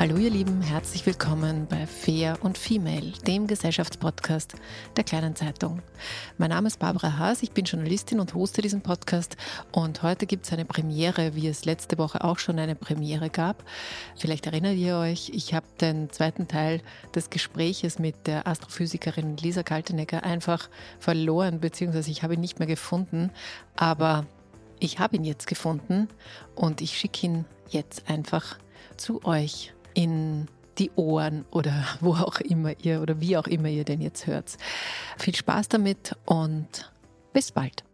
Hallo ihr Lieben, herzlich willkommen bei Fair und Female, dem Gesellschaftspodcast der kleinen Zeitung. Mein Name ist Barbara Haas, ich bin Journalistin und hoste diesen Podcast. Und heute gibt es eine Premiere, wie es letzte Woche auch schon eine Premiere gab. Vielleicht erinnert ihr euch, ich habe den zweiten Teil des Gespräches mit der Astrophysikerin Lisa Kaltenegger einfach verloren, beziehungsweise ich habe ihn nicht mehr gefunden, aber ich habe ihn jetzt gefunden und ich schicke ihn jetzt einfach zu euch in die Ohren oder wo auch immer ihr oder wie auch immer ihr denn jetzt hört. Viel Spaß damit und bis bald.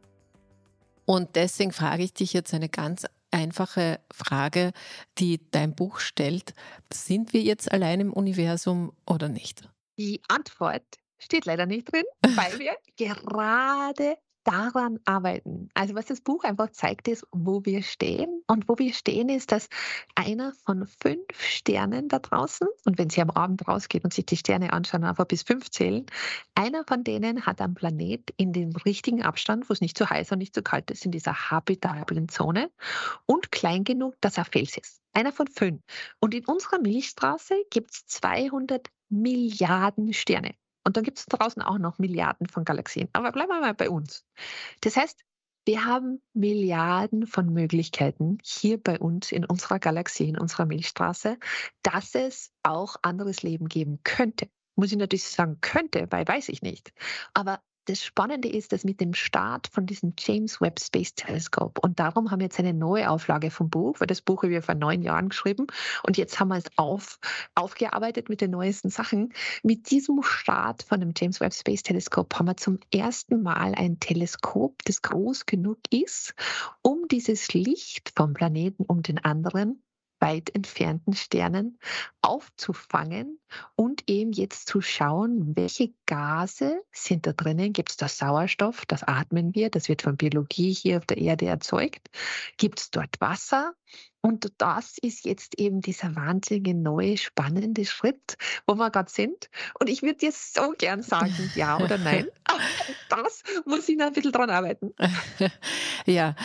Und deswegen frage ich dich jetzt eine ganz einfache Frage, die dein Buch stellt. Sind wir jetzt allein im Universum oder nicht? Die Antwort steht leider nicht drin, weil wir gerade daran arbeiten. Also was das Buch einfach zeigt, ist, wo wir stehen. Und wo wir stehen, ist, dass einer von fünf Sternen da draußen, und wenn Sie am Abend rausgehen und sich die Sterne anschauen, einfach bis fünf zählen, einer von denen hat am Planet in dem richtigen Abstand, wo es nicht zu heiß und nicht zu kalt ist, in dieser habitablen Zone und klein genug, dass er Fels ist. Einer von fünf. Und in unserer Milchstraße gibt es 200 Milliarden Sterne. Und dann gibt es draußen auch noch Milliarden von Galaxien. Aber bleiben wir mal bei uns. Das heißt, wir haben Milliarden von Möglichkeiten hier bei uns in unserer Galaxie, in unserer Milchstraße, dass es auch anderes Leben geben könnte. Muss ich natürlich sagen, könnte, weil weiß ich nicht. Aber das Spannende ist, dass mit dem Start von diesem James Webb Space Telescope, und darum haben wir jetzt eine neue Auflage vom Buch, weil das Buch haben wir vor neun Jahren geschrieben und jetzt haben wir es auf, aufgearbeitet mit den neuesten Sachen. Mit diesem Start von dem James Webb Space Telescope haben wir zum ersten Mal ein Teleskop, das groß genug ist, um dieses Licht vom Planeten um den anderen weit entfernten Sternen aufzufangen und eben jetzt zu schauen, welche Gase sind da drinnen. Gibt es da Sauerstoff? Das atmen wir. Das wird von Biologie hier auf der Erde erzeugt. Gibt es dort Wasser? Und das ist jetzt eben dieser wahnsinnige neue, spannende Schritt, wo wir gerade sind. Und ich würde dir so gern sagen, ja oder nein. Das muss ich noch ein bisschen dran arbeiten. Ja,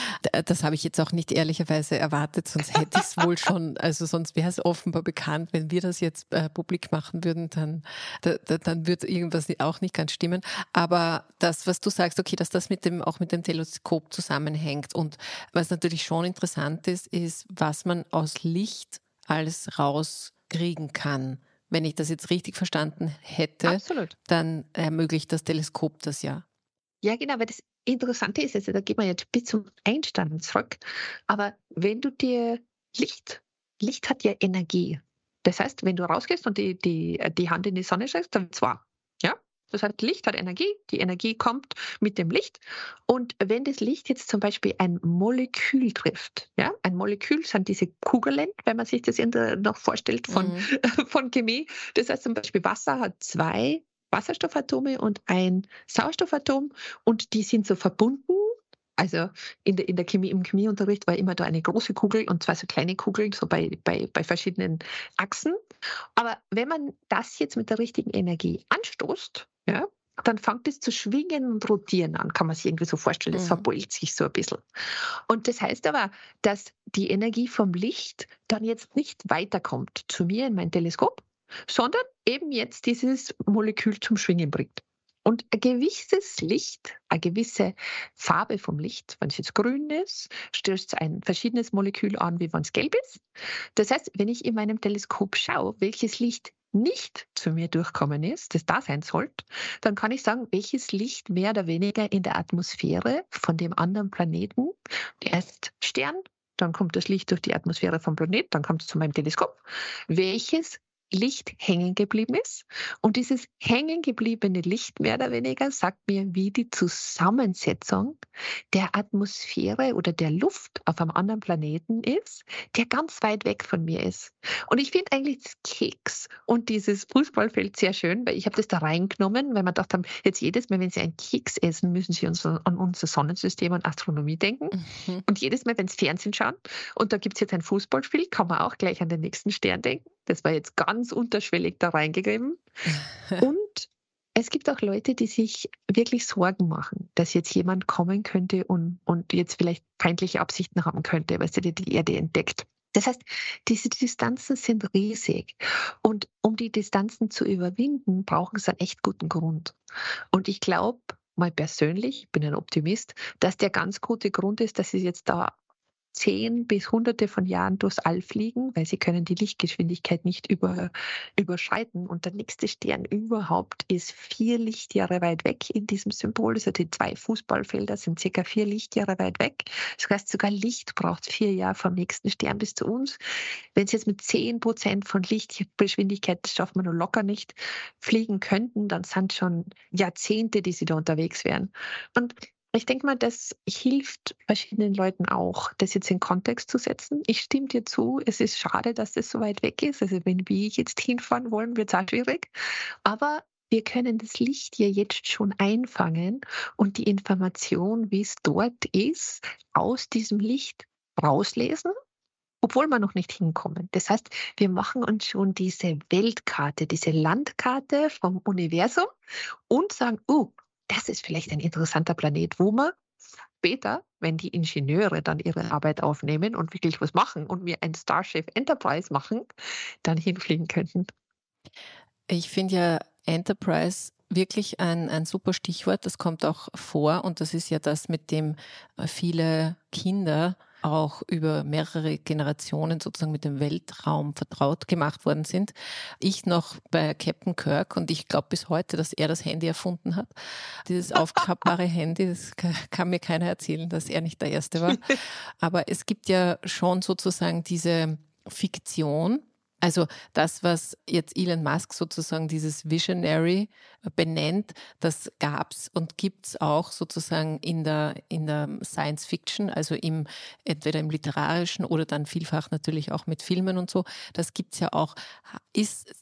das habe ich jetzt auch nicht ehrlicherweise erwartet, sonst hätte ich es wohl schon, also sonst wäre es offenbar bekannt, wenn wir das jetzt äh, publik machen würden, dann, da, dann würde irgendwas auch nicht ganz stimmen. Aber das, was du sagst, okay, dass das mit dem, auch mit dem Teleskop zusammenhängt und was natürlich schon interessant ist, ist, was was man aus Licht alles rauskriegen kann. Wenn ich das jetzt richtig verstanden hätte, Absolut. dann ermöglicht das Teleskop das ja. Ja, genau, weil das Interessante ist, also da geht man jetzt bis zum Einstein zurück, aber wenn du dir Licht, Licht hat ja Energie. Das heißt, wenn du rausgehst und die, die, die Hand in die Sonne steckst, dann zwar, ja, das heißt, Licht hat Energie, die Energie kommt mit dem Licht. Und wenn das Licht jetzt zum Beispiel ein Molekül trifft, ja, ein Molekül sind diese Kugeln, wenn man sich das noch vorstellt von, mhm. von Chemie. Das heißt zum Beispiel Wasser hat zwei Wasserstoffatome und ein Sauerstoffatom und die sind so verbunden Also in der, in der Chemie, im Chemieunterricht war immer da eine große Kugel und zwei so kleine Kugeln, so bei, bei, bei verschiedenen Achsen. Aber wenn man das jetzt mit der richtigen Energie anstoßt, ja, dann fängt es zu schwingen und rotieren an, kann man sich irgendwie so vorstellen. Es mhm. verbeult sich so ein bisschen. Und das heißt aber, dass die Energie vom Licht dann jetzt nicht weiterkommt zu mir in mein Teleskop, sondern eben jetzt dieses Molekül zum Schwingen bringt. Und ein gewisses Licht, eine gewisse Farbe vom Licht, wenn es jetzt grün ist, stößt ein verschiedenes Molekül an, wie wenn es gelb ist. Das heißt, wenn ich in meinem Teleskop schaue, welches Licht nicht zu mir durchkommen ist, das da sein sollte, dann kann ich sagen, welches Licht mehr oder weniger in der Atmosphäre von dem anderen Planeten, erst Stern, dann kommt das Licht durch die Atmosphäre vom Planet, dann kommt es zu meinem Teleskop, welches Licht hängen geblieben ist. Und dieses hängen gebliebene Licht mehr oder weniger sagt mir, wie die Zusammensetzung der Atmosphäre oder der Luft auf einem anderen Planeten ist, der ganz weit weg von mir ist. Und ich finde eigentlich das Keks und dieses Fußballfeld sehr schön, weil ich habe das da reingenommen, weil man dachte, jetzt jedes Mal, wenn Sie einen Keks essen, müssen Sie an unser Sonnensystem und Astronomie denken. Mhm. Und jedes Mal, wenn Sie Fernsehen schauen und da gibt es jetzt ein Fußballspiel, kann man auch gleich an den nächsten Stern denken. Das war jetzt ganz unterschwellig da reingegeben. Und es gibt auch Leute, die sich wirklich Sorgen machen, dass jetzt jemand kommen könnte und, und jetzt vielleicht feindliche Absichten haben könnte, weil er die Erde entdeckt. Das heißt, diese Distanzen sind riesig. Und um die Distanzen zu überwinden, brauchen sie einen echt guten Grund. Und ich glaube, mal persönlich, ich bin ein Optimist, dass der ganz gute Grund ist, dass sie jetzt da zehn bis hunderte von Jahren durchs All fliegen, weil sie können die Lichtgeschwindigkeit nicht über, überschreiten. Und der nächste Stern überhaupt ist vier Lichtjahre weit weg in diesem Symbol. Also die zwei Fußballfelder sind circa vier Lichtjahre weit weg. Das heißt, sogar Licht braucht vier Jahre vom nächsten Stern bis zu uns. Wenn sie jetzt mit zehn Prozent von Lichtgeschwindigkeit, das schaffen wir nur locker nicht, fliegen könnten, dann sind schon Jahrzehnte, die sie da unterwegs wären. Und ich denke mal, das hilft verschiedenen Leuten auch, das jetzt in Kontext zu setzen. Ich stimme dir zu, es ist schade, dass das so weit weg ist. Also wenn wir jetzt hinfahren wollen, wird es auch schwierig. Aber wir können das Licht ja jetzt schon einfangen und die Information, wie es dort ist, aus diesem Licht rauslesen, obwohl wir noch nicht hinkommen. Das heißt, wir machen uns schon diese Weltkarte, diese Landkarte vom Universum und sagen, oh, das ist vielleicht ein interessanter Planet, wo man später, wenn die Ingenieure dann ihre Arbeit aufnehmen und wirklich was machen und wir ein Starship Enterprise machen, dann hinfliegen könnten. Ich finde ja Enterprise wirklich ein, ein super Stichwort. Das kommt auch vor und das ist ja das, mit dem viele Kinder auch über mehrere Generationen sozusagen mit dem Weltraum vertraut gemacht worden sind. Ich noch bei Captain Kirk und ich glaube bis heute, dass er das Handy erfunden hat. Dieses aufklappbare Handy, das kann mir keiner erzählen, dass er nicht der Erste war. Aber es gibt ja schon sozusagen diese Fiktion, also das, was jetzt Elon Musk sozusagen dieses Visionary äh, benennt, das gab es und gibt es auch sozusagen in der, in der Science Fiction, also im, entweder im literarischen oder dann vielfach natürlich auch mit Filmen und so. Das gibt es ja auch. Ist,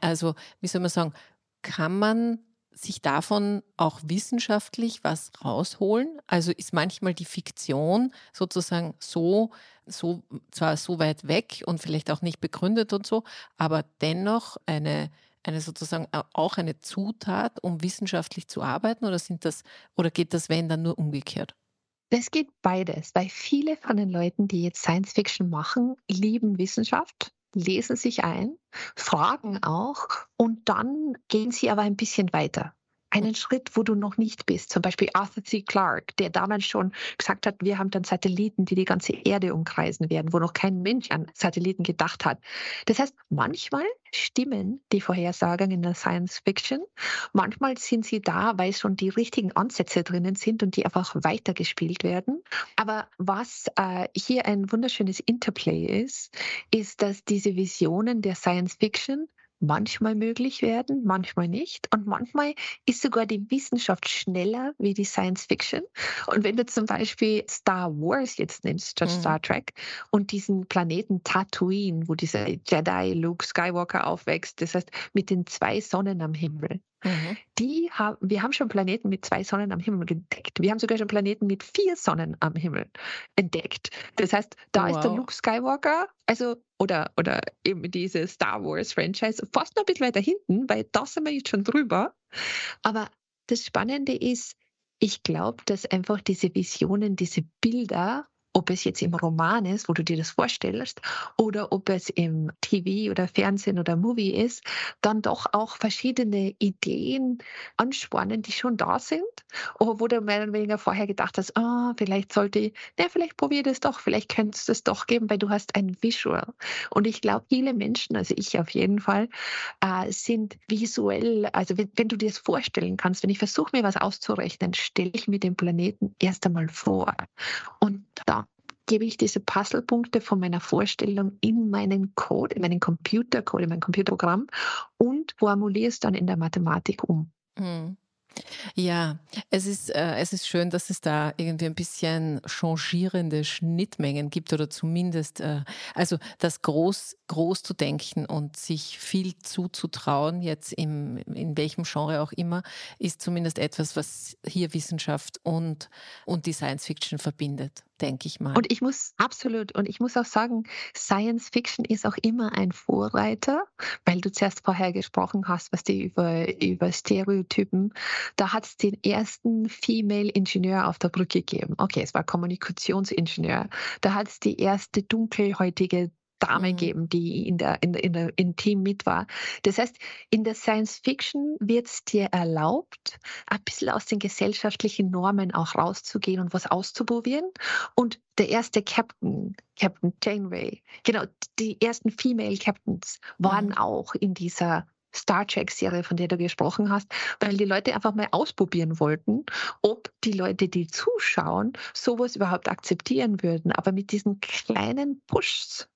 also wie soll man sagen, kann man sich davon auch wissenschaftlich was rausholen? Also ist manchmal die Fiktion sozusagen so, so, zwar so weit weg und vielleicht auch nicht begründet und so, aber dennoch eine, eine sozusagen auch eine Zutat, um wissenschaftlich zu arbeiten oder sind das, oder geht das, wenn dann nur umgekehrt? Das geht beides, weil viele von den Leuten, die jetzt Science Fiction machen, lieben Wissenschaft lesen sich ein, fragen auch und dann gehen sie aber ein bisschen weiter einen Schritt, wo du noch nicht bist. Zum Beispiel Arthur C. Clarke, der damals schon gesagt hat, wir haben dann Satelliten, die die ganze Erde umkreisen werden, wo noch kein Mensch an Satelliten gedacht hat. Das heißt, manchmal stimmen die Vorhersagen in der Science Fiction. Manchmal sind sie da, weil schon die richtigen Ansätze drinnen sind und die einfach weitergespielt werden. Aber was äh, hier ein wunderschönes Interplay ist, ist, dass diese Visionen der Science Fiction manchmal möglich werden, manchmal nicht. Und manchmal ist sogar die Wissenschaft schneller wie die Science Fiction. Und wenn du zum Beispiel Star Wars jetzt nimmst, statt mhm. Star Trek, und diesen Planeten Tatooine, wo dieser Jedi Luke Skywalker aufwächst, das heißt mit den zwei Sonnen am Himmel, Mhm. Die haben, wir haben schon Planeten mit zwei Sonnen am Himmel entdeckt. Wir haben sogar schon Planeten mit vier Sonnen am Himmel entdeckt. Das heißt, da wow. ist der Luke Skywalker, also oder, oder eben diese Star Wars Franchise fast noch ein bisschen weiter hinten, weil da sind wir jetzt schon drüber. Aber das Spannende ist, ich glaube, dass einfach diese Visionen, diese Bilder ob es jetzt im Roman ist, wo du dir das vorstellst, oder ob es im TV oder Fernsehen oder Movie ist, dann doch auch verschiedene Ideen anspornen, die schon da sind, oder wo du mehr oder weniger vorher gedacht hast, ah, vielleicht sollte ich, na, vielleicht probier das doch, vielleicht könntest du es doch geben, weil du hast ein Visual. Und ich glaube, viele Menschen, also ich auf jeden Fall, äh, sind visuell, also wenn, wenn du dir das vorstellen kannst, wenn ich versuche, mir was auszurechnen, stelle ich mir den Planeten erst einmal vor. Und da gebe ich diese Puzzlepunkte von meiner Vorstellung in meinen Code, in meinen Computercode, in mein Computerprogramm und formuliere es dann in der Mathematik um. Mhm. Ja, es ist, äh, es ist schön, dass es da irgendwie ein bisschen changierende Schnittmengen gibt oder zumindest, äh, also das groß, groß zu denken und sich viel zuzutrauen, jetzt im, in welchem Genre auch immer, ist zumindest etwas, was hier Wissenschaft und, und die Science Fiction verbindet denke ich mal. Und ich muss absolut, und ich muss auch sagen, Science Fiction ist auch immer ein Vorreiter, weil du zuerst vorher gesprochen hast, was die über, über Stereotypen, da hat es den ersten Female Ingenieur auf der Brücke gegeben. Okay, es war Kommunikationsingenieur. Da hat es die erste dunkelhäutige Dame mhm. geben, die in der, in, in der, im Team mit war. Das heißt, in der Science Fiction wird es dir erlaubt, ein bisschen aus den gesellschaftlichen Normen auch rauszugehen und was auszuprobieren. Und der erste Captain, Captain Janeway, genau, die ersten Female Captains waren mhm. auch in dieser Star Trek-Serie, von der du gesprochen hast, weil die Leute einfach mal ausprobieren wollten, ob die Leute, die zuschauen, sowas überhaupt akzeptieren würden. Aber mit diesen kleinen Pushs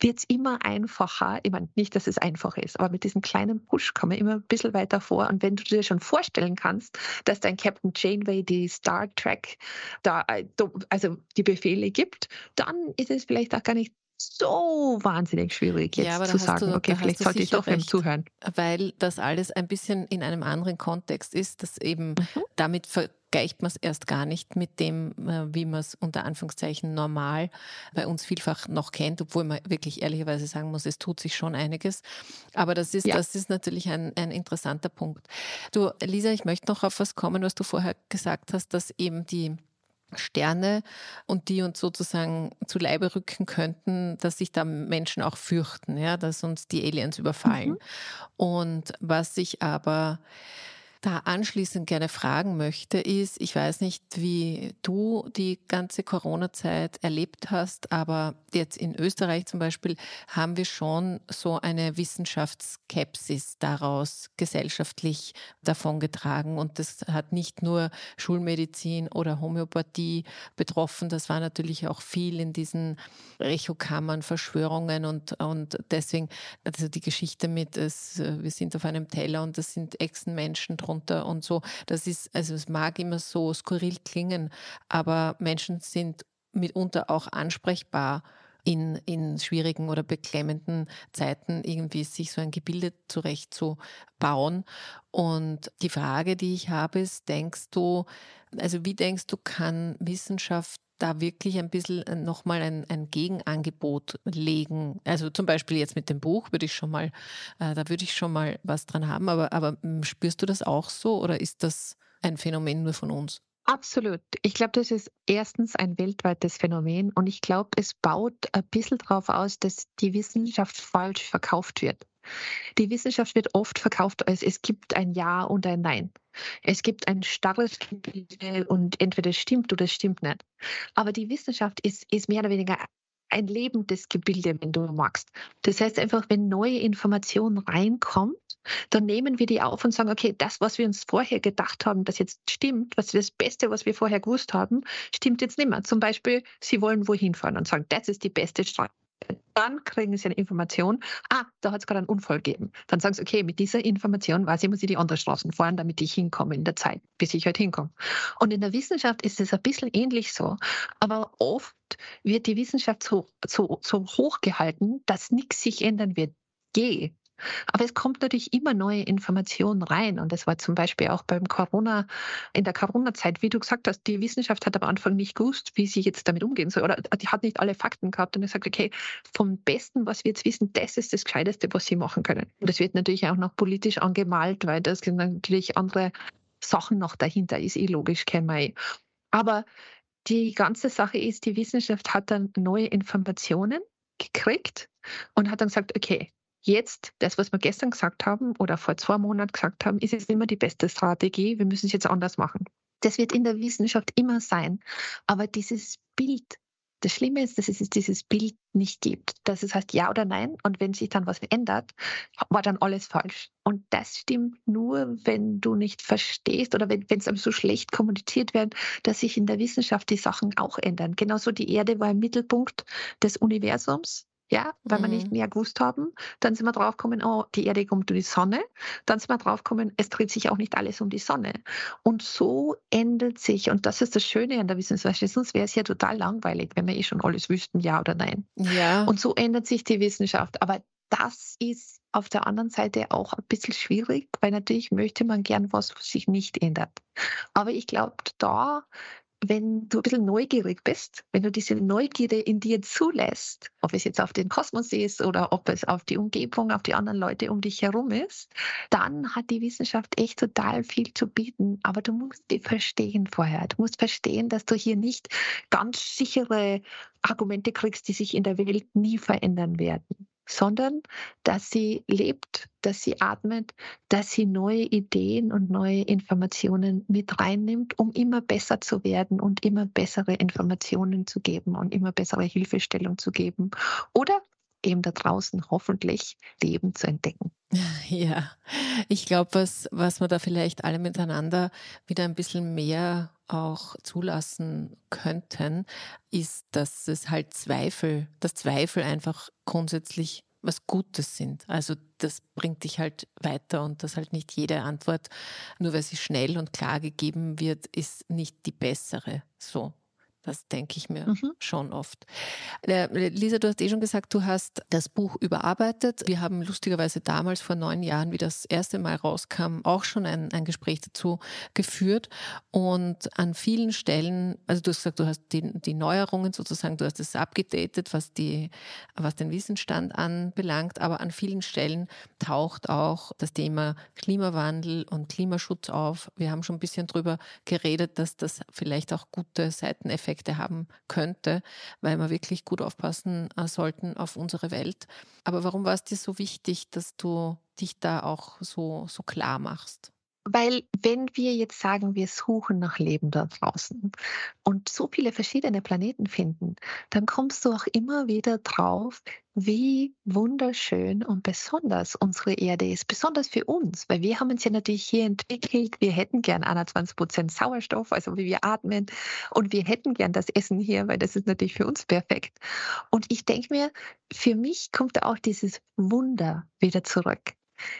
wird es immer einfacher. Ich meine, nicht, dass es einfach ist, aber mit diesem kleinen Push kommen wir immer ein bisschen weiter vor. Und wenn du dir schon vorstellen kannst, dass dein Captain Janeway die Star Trek da, äh, also die Befehle gibt, dann ist es vielleicht auch gar nicht so wahnsinnig schwierig jetzt ja, zu sagen, du, okay, vielleicht sollte ich doch recht, zuhören. Weil das alles ein bisschen in einem anderen Kontext ist, dass eben mhm. damit vergleicht man es erst gar nicht mit dem, äh, wie man es unter Anführungszeichen normal bei uns vielfach noch kennt, obwohl man wirklich ehrlicherweise sagen muss, es tut sich schon einiges. Aber das ist, ja. das ist natürlich ein, ein interessanter Punkt. Du, Lisa, ich möchte noch auf was kommen, was du vorher gesagt hast, dass eben die Sterne und die uns sozusagen zu Leibe rücken könnten, dass sich da Menschen auch fürchten, ja, dass uns die Aliens überfallen. Mhm. Und was ich aber da anschließend gerne fragen möchte, ist, ich weiß nicht, wie du die ganze Corona-Zeit erlebt hast, aber jetzt in Österreich zum Beispiel haben wir schon so eine Wissenschaftsskepsis daraus gesellschaftlich davongetragen. Und das hat nicht nur Schulmedizin oder Homöopathie betroffen, das war natürlich auch viel in diesen Echokammern, Verschwörungen und, und deswegen, also die Geschichte mit, es, wir sind auf einem Teller und das sind Echsenmenschen drunter runter und so. Das ist, also es mag immer so skurril klingen, aber Menschen sind mitunter auch ansprechbar in, in schwierigen oder beklemmenden Zeiten irgendwie sich so ein Gebilde zurechtzubauen. Und die Frage, die ich habe, ist, denkst du, also wie denkst du, kann Wissenschaft da wirklich ein bisschen äh, nochmal ein, ein Gegenangebot legen. Also zum Beispiel jetzt mit dem Buch würde ich schon mal, äh, da würde ich schon mal was dran haben, aber, aber hm, spürst du das auch so oder ist das ein Phänomen nur von uns? Absolut. Ich glaube, das ist erstens ein weltweites Phänomen und ich glaube, es baut ein bisschen darauf aus, dass die Wissenschaft falsch verkauft wird. Die Wissenschaft wird oft verkauft als es gibt ein Ja und ein Nein. Es gibt ein starres Gebilde und entweder es stimmt oder es stimmt nicht. Aber die Wissenschaft ist, ist mehr oder weniger ein lebendes Gebilde, wenn du magst. Das heißt einfach, wenn neue Information reinkommt, dann nehmen wir die auf und sagen, okay, das, was wir uns vorher gedacht haben, das jetzt stimmt, was das Beste, was wir vorher gewusst haben, stimmt jetzt nicht mehr. Zum Beispiel, sie wollen wohin fahren und sagen, das ist die beste Strategie dann kriegen sie eine Information, ah, da hat es gerade einen Unfall gegeben. Dann sagen sie, okay, mit dieser Information weiß ich, muss ich die andere Straßen fahren, damit ich hinkomme in der Zeit, bis ich halt hinkomme. Und in der Wissenschaft ist es ein bisschen ähnlich so. Aber oft wird die Wissenschaft so, so, so hoch gehalten, dass nichts sich ändern wird. Je. Aber es kommt natürlich immer neue Informationen rein. Und das war zum Beispiel auch beim Corona, in der Corona-Zeit, wie du gesagt hast, die Wissenschaft hat am Anfang nicht gewusst, wie sie jetzt damit umgehen soll. Oder die hat nicht alle Fakten gehabt und gesagt, okay, vom Besten, was wir jetzt wissen, das ist das Gescheiteste, was sie machen können. Und das wird natürlich auch noch politisch angemalt, weil das sind natürlich andere Sachen noch dahinter, ist eh logisch, kennen wir eh. Aber die ganze Sache ist, die Wissenschaft hat dann neue Informationen gekriegt und hat dann gesagt, okay, jetzt, das, was wir gestern gesagt haben oder vor zwei Monaten gesagt haben, ist jetzt immer die beste Strategie. Wir müssen es jetzt anders machen. Das wird in der Wissenschaft immer sein. Aber dieses Bild, das Schlimme ist, dass es dieses Bild nicht gibt. Dass es heißt ja oder nein und wenn sich dann was ändert, war dann alles falsch. Und das stimmt nur, wenn du nicht verstehst oder wenn es so schlecht kommuniziert wird, dass sich in der Wissenschaft die Sachen auch ändern. Genauso die Erde war im Mittelpunkt des Universums ja, weil mhm. wir nicht mhm. mehr gewusst haben. Dann sind wir draufgekommen, oh, die Erde kommt um die Sonne. Dann sind wir draufgekommen, es dreht sich auch nicht alles um die Sonne. Und so ändert sich, und das ist das Schöne an der Wissenschaft, sonst wäre es ja total langweilig, wenn wir eh schon alles wüssten, ja oder nein. Ja. Und so ändert sich die Wissenschaft. Aber das ist auf der anderen Seite auch ein bisschen schwierig, weil natürlich möchte man gern was, was sich nicht ändert. Aber ich glaube, da wenn du ein bisschen neugierig bist, wenn du diese Neugierde in dir zulässt, ob es jetzt auf den Kosmos ist oder ob es auf die Umgebung, auf die anderen Leute um dich herum ist, dann hat die Wissenschaft echt total viel zu bieten. Aber du musst die verstehen vorher. Du musst verstehen, dass du hier nicht ganz sichere Argumente kriegst, die sich in der Welt nie verändern werden sondern dass sie lebt, dass sie atmet, dass sie neue Ideen und neue Informationen mit reinnimmt, um immer besser zu werden und immer bessere Informationen zu geben und immer bessere Hilfestellung zu geben. Oder eben da draußen hoffentlich Leben zu entdecken. Ja, ich glaube, was, was wir da vielleicht alle miteinander wieder ein bisschen mehr auch zulassen könnten, ist, dass es halt Zweifel, dass Zweifel einfach grundsätzlich was Gutes sind. Also das bringt dich halt weiter und dass halt nicht jede Antwort, nur weil sie schnell und klar gegeben wird, ist nicht die bessere. So. Das denke ich mir mhm. schon oft. Äh, Lisa, du hast eh schon gesagt, du hast das Buch überarbeitet. Wir haben lustigerweise damals vor neun Jahren, wie das erste Mal rauskam, auch schon ein, ein Gespräch dazu geführt. Und an vielen Stellen, also du hast gesagt, du hast die, die Neuerungen sozusagen, du hast es abgedatet, was, die, was den Wissensstand anbelangt, aber an vielen Stellen taucht auch das Thema Klimawandel und Klimaschutz auf. Wir haben schon ein bisschen drüber geredet, dass das vielleicht auch gute Seiteneffekte Effekte haben könnte, weil wir wirklich gut aufpassen äh, sollten auf unsere Welt. Aber warum war es dir so wichtig, dass du dich da auch so, so klar machst? Weil wenn wir jetzt sagen, wir suchen nach Leben da draußen und so viele verschiedene Planeten finden, dann kommst du auch immer wieder drauf, wie wunderschön und besonders unsere Erde ist, besonders für uns, weil wir haben uns ja natürlich hier entwickelt, wir hätten gern 21 Prozent Sauerstoff, also wie wir atmen. Und wir hätten gern das Essen hier, weil das ist natürlich für uns perfekt. Und ich denke mir, für mich kommt auch dieses Wunder wieder zurück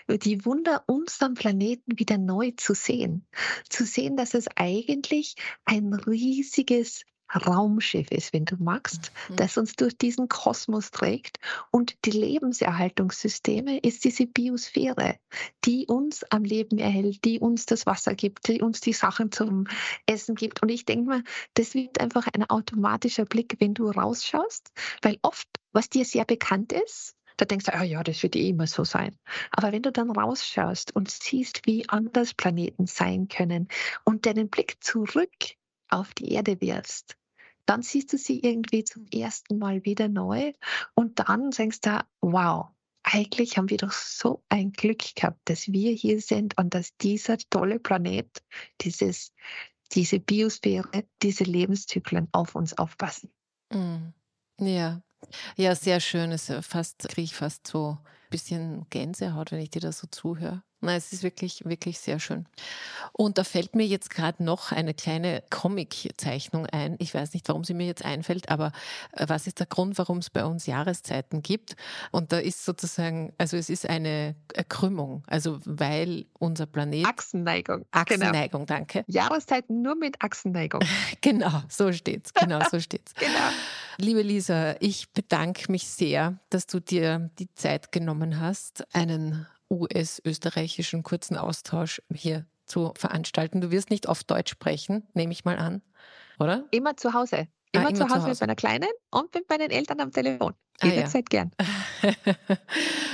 die Wunder unserem Planeten wieder neu zu sehen. Zu sehen, dass es eigentlich ein riesiges Raumschiff ist, wenn du magst, mhm. das uns durch diesen Kosmos trägt. Und die Lebenserhaltungssysteme ist diese Biosphäre, die uns am Leben erhält, die uns das Wasser gibt, die uns die Sachen zum Essen gibt. Und ich denke mal, das wird einfach ein automatischer Blick, wenn du rausschaust, weil oft, was dir sehr bekannt ist, da denkst du, ah ja, das wird eh immer so sein. Aber wenn du dann rausschaust und siehst, wie anders Planeten sein können und deinen Blick zurück auf die Erde wirfst, dann siehst du sie irgendwie zum ersten Mal wieder neu und dann denkst du, wow, eigentlich haben wir doch so ein Glück gehabt, dass wir hier sind und dass dieser tolle Planet, dieses, diese Biosphäre, diese Lebenszyklen auf uns aufpassen. Mm. Ja, ja, sehr schön. Es fast kriege ich fast so ein bisschen Gänsehaut, wenn ich dir da so zuhöre. Nein, es ist wirklich, wirklich sehr schön. Und da fällt mir jetzt gerade noch eine kleine Comic-Zeichnung ein. Ich weiß nicht, warum sie mir jetzt einfällt, aber äh, was ist der Grund, warum es bei uns Jahreszeiten gibt? Und da ist sozusagen, also es ist eine Krümmung, also weil unser Planet. Achsenneigung. Achsenneigung, genau. danke. Jahreszeiten nur mit Achsenneigung. genau, so steht's. Genau, so steht's. genau. Liebe Lisa, ich bedanke mich sehr, dass du dir die Zeit genommen hast, einen US-österreichischen kurzen Austausch hier zu veranstalten. Du wirst nicht auf Deutsch sprechen, nehme ich mal an, oder? Immer zu Hause. Immer, ah, immer zu, Hause zu Hause mit meiner Kleinen und mit meinen Eltern am Telefon. Jederzeit ah, ja. gern.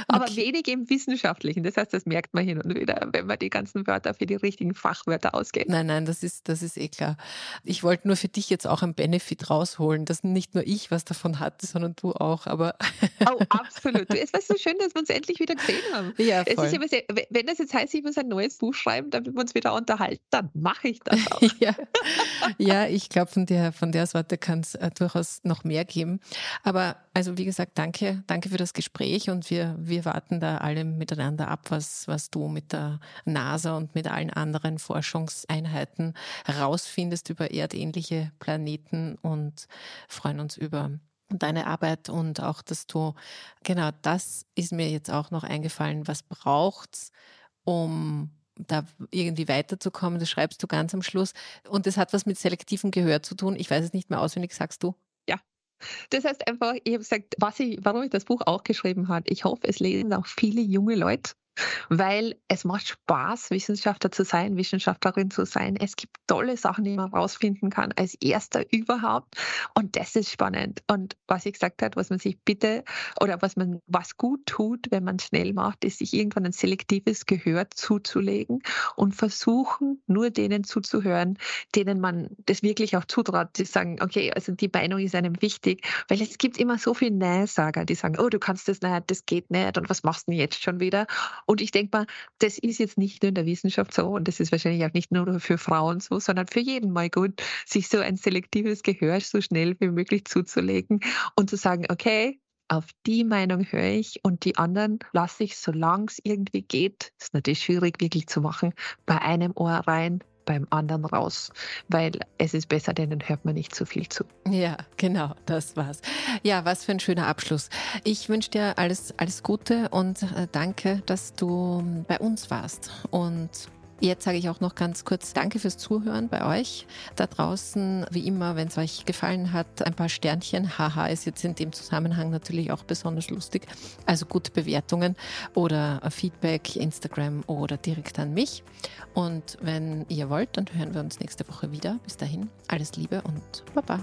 Aber okay. wenig im Wissenschaftlichen. Das heißt, das merkt man hin und wieder, wenn man die ganzen Wörter für die richtigen Fachwörter ausgeht. Nein, nein, das ist, das ist eh klar. Ich wollte nur für dich jetzt auch ein Benefit rausholen, dass nicht nur ich was davon hatte, sondern du auch. Aber oh, absolut. Es war so schön, dass wir uns endlich wieder gesehen haben. Ja, voll. Es ist sehr, wenn das jetzt heißt, ich muss ein neues Buch schreiben, damit wir uns wieder unterhalten, dann mache ich das auch. ja. ja, ich glaube, von der, von der Sorte kann es äh, durchaus noch mehr geben. Aber also wie gesagt, danke, danke für das Gespräch und wir, wir warten da alle miteinander ab, was, was du mit der NASA und mit allen anderen Forschungseinheiten herausfindest über erdähnliche Planeten und freuen uns über deine Arbeit und auch, dass du, genau das ist mir jetzt auch noch eingefallen, was braucht's, um da irgendwie weiterzukommen, das schreibst du ganz am Schluss. Und das hat was mit selektivem Gehör zu tun. Ich weiß es nicht mehr auswendig, sagst du? Das heißt einfach, ich habe gesagt, was ich, warum ich das Buch auch geschrieben habe. Ich hoffe, es lesen auch viele junge Leute weil es macht Spaß, Wissenschaftler zu sein, Wissenschaftlerin zu sein. Es gibt tolle Sachen, die man rausfinden kann als erster überhaupt. Und das ist spannend. Und was ich gesagt habe, was man sich bitte oder was man was gut tut, wenn man schnell macht, ist sich irgendwann ein selektives Gehör zuzulegen und versuchen, nur denen zuzuhören, denen man das wirklich auch zutraut, die sagen, okay, also die Meinung ist einem wichtig, weil es gibt immer so viele Nähsager, die sagen, oh, du kannst das nicht, das geht nicht und was machst du denn jetzt schon wieder? Und ich denke mal, das ist jetzt nicht nur in der Wissenschaft so und das ist wahrscheinlich auch nicht nur für Frauen so, sondern für jeden mal gut, sich so ein selektives Gehör so schnell wie möglich zuzulegen und zu sagen, okay, auf die Meinung höre ich und die anderen lasse ich, solange es irgendwie geht, ist natürlich schwierig wirklich zu machen, bei einem Ohr rein, beim anderen raus, weil es ist besser, denen hört man nicht zu viel zu. Ja, genau, das war's. Ja, was für ein schöner Abschluss. Ich wünsche dir alles, alles Gute und äh, danke, dass du bei uns warst und Jetzt sage ich auch noch ganz kurz Danke fürs Zuhören bei euch da draußen. Wie immer, wenn es euch gefallen hat, ein paar Sternchen. Haha ist jetzt in dem Zusammenhang natürlich auch besonders lustig. Also gute Bewertungen oder Feedback, Instagram oder direkt an mich. Und wenn ihr wollt, dann hören wir uns nächste Woche wieder. Bis dahin, alles Liebe und Baba.